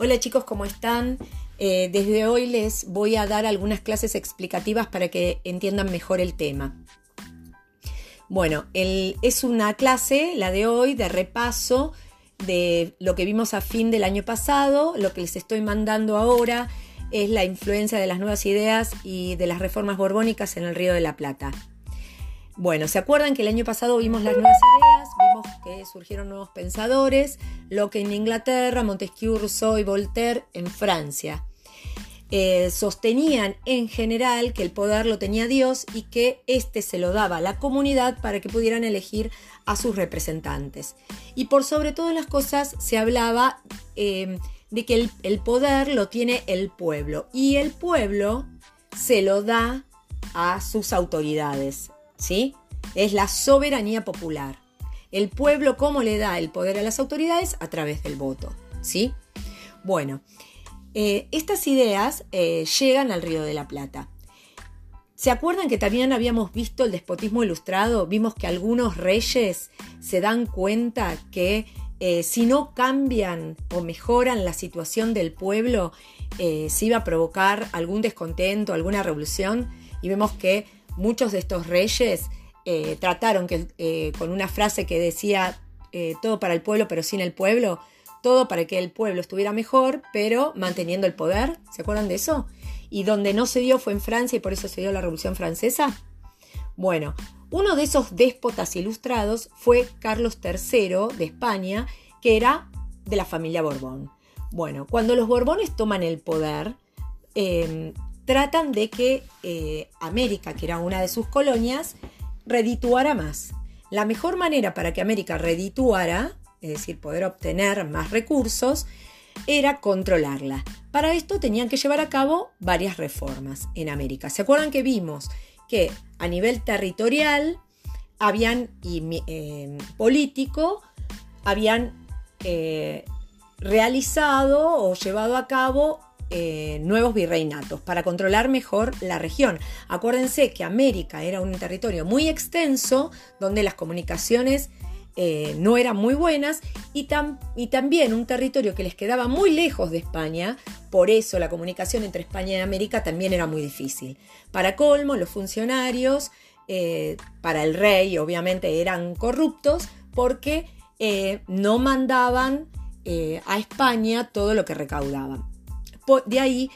Hola chicos, ¿cómo están? Eh, desde hoy les voy a dar algunas clases explicativas para que entiendan mejor el tema. Bueno, es una clase, la de hoy, de repaso de lo que vimos a fin del año pasado. Lo que les estoy mandando ahora es la influencia de las nuevas ideas y de las reformas borbónicas en el Río de la Plata. Bueno, ¿se acuerdan que el año pasado vimos las nuevas ideas? Vimos que surgieron nuevos pensadores, Locke en Inglaterra, Montesquieu, Rousseau y Voltaire en Francia. Eh, sostenían en general que el poder lo tenía Dios y que éste se lo daba a la comunidad para que pudieran elegir a sus representantes. Y por sobre todas las cosas se hablaba eh, de que el poder lo tiene el pueblo y el pueblo se lo da a sus autoridades. ¿Sí? Es la soberanía popular. El pueblo, ¿cómo le da el poder a las autoridades? A través del voto, ¿sí? Bueno, eh, estas ideas eh, llegan al Río de la Plata. ¿Se acuerdan que también habíamos visto el despotismo ilustrado? Vimos que algunos reyes se dan cuenta que eh, si no cambian o mejoran la situación del pueblo, se iba a provocar algún descontento, alguna revolución. Y vemos que muchos de estos reyes eh, trataron que, eh, con una frase que decía eh, todo para el pueblo pero sin el pueblo, todo para que el pueblo estuviera mejor pero manteniendo el poder, ¿se acuerdan de eso? Y donde no se dio fue en Francia y por eso se dio la Revolución Francesa. Bueno, uno de esos déspotas ilustrados fue Carlos III de España, que era de la familia Borbón. Bueno, cuando los Borbones toman el poder, tratan de que eh, América, que era una de sus colonias, redituara más. La mejor manera para que América redituara, es decir, poder obtener más recursos, era controlarla. Para esto tenían que llevar a cabo varias reformas en América. ¿Se acuerdan que vimos que a nivel territorial habían y eh, político habían eh, realizado o llevado a cabo eh, nuevos virreinatos para controlar mejor la región. Acuérdense que América era un territorio muy extenso donde las comunicaciones eh, no eran muy buenas y, también un territorio que les quedaba muy lejos de España, por eso la comunicación entre España y América también era muy difícil. Para colmo, los funcionarios, eh, para el rey obviamente eran corruptos porque no mandaban a España todo lo que recaudaban de ahí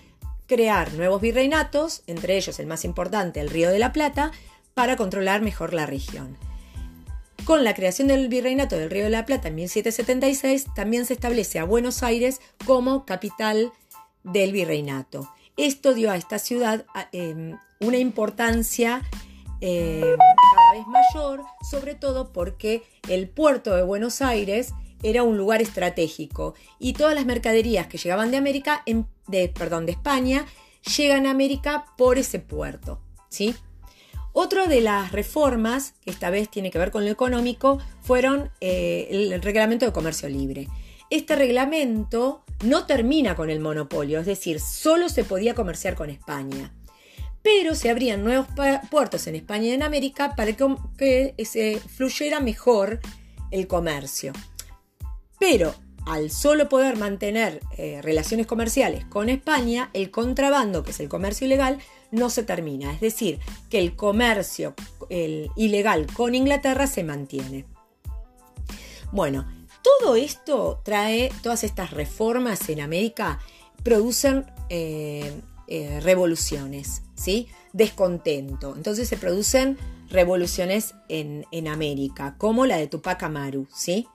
crear nuevos virreinatos, entre ellos el más importante, el Río de la Plata, para controlar mejor la región. Con la creación del virreinato del Río de la Plata en 1776, también se establece a Buenos Aires como capital del virreinato. Esto dio a esta ciudad em, una importancia em, cada vez mayor, sobre todo porque el puerto de Buenos Aires era un lugar estratégico y todas las mercaderías que llegaban de América, de, perdón, de España, llegan a América por ese puerto, ¿sí? Otra de las reformas, que esta vez tiene que ver con lo económico, fueron eh, el reglamento de comercio libre. Este reglamento no termina con el monopolio, es decir, solo se podía comerciar con España. Pero se abrían nuevos puertos en España y en América para que, se fluyera mejor el comercio. Pero al solo poder mantener eh, relaciones comerciales con España, el contrabando, que es el comercio ilegal, no se termina. Es decir, que el comercio ilegal con Inglaterra se mantiene. Bueno, todo esto trae, todas estas reformas en América producen eh, eh, revoluciones, ¿sí? Descontento. Entonces se producen revoluciones en, en América, como la de Tupac Amaru, ¿sí?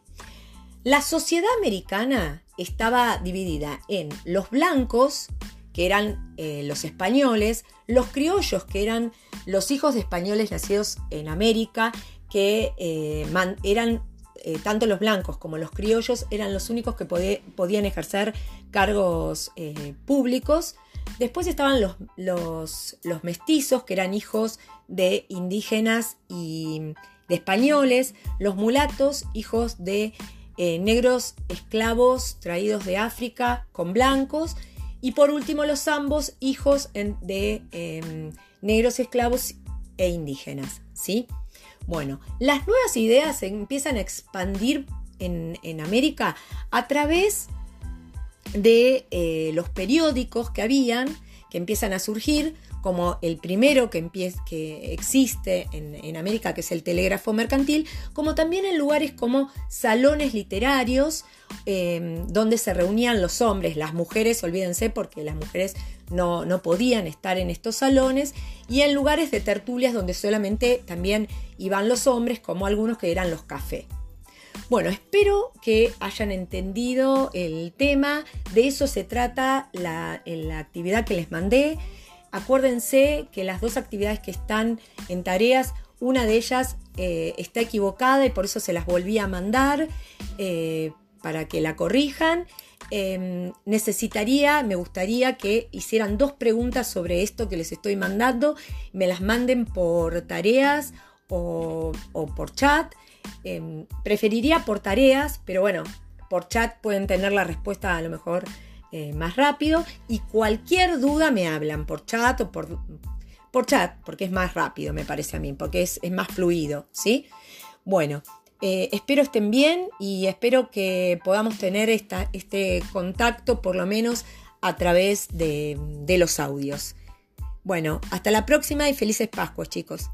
La sociedad americana estaba dividida en los blancos, que eran eh, los españoles, los criollos, que eran los hijos de españoles nacidos en América, que eh, eran eh, tanto los blancos como los criollos, eran los únicos que podían ejercer cargos públicos. Después estaban los, los mestizos, que eran hijos de indígenas y de españoles, los mulatos, hijos de eh, negros esclavos traídos de África con blancos y por último los ambos hijos de em, negros esclavos e indígenas. ¿sí? Bueno, las nuevas ideas empiezan a expandir en, América a través de eh, los periódicos que habían, que empiezan a surgir, como el primero que, que existe en, América, que es el telégrafo mercantil, como también en lugares como salones literarios, em, donde se reunían los hombres, las mujeres, olvídense, porque las mujeres no, no, podían estar en estos salones, y en lugares de tertulias donde solamente también iban los hombres, como algunos que eran los cafés. Bueno, espero que hayan entendido el tema, de eso se trata la, la actividad que les mandé. Acuérdense que las dos actividades que están en tareas, una de ellas eh, está equivocada y por eso se las volví a mandar eh, para que la corrijan. Em, necesitaría, me gustaría que hicieran dos preguntas sobre esto que les estoy mandando, me las manden por tareas o, por chat. Em, preferiría por tareas, pero bueno, por chat pueden tener la respuesta a lo mejor eh, más rápido y cualquier duda me hablan por chat o por, por chat, porque es más rápido, me parece a mí, porque es, más fluido, ¿sí? Bueno, eh, espero estén bien y espero que podamos tener esta, este contacto por lo menos a través de, de los audios. Bueno, hasta la próxima y felices Pascuas, chicos.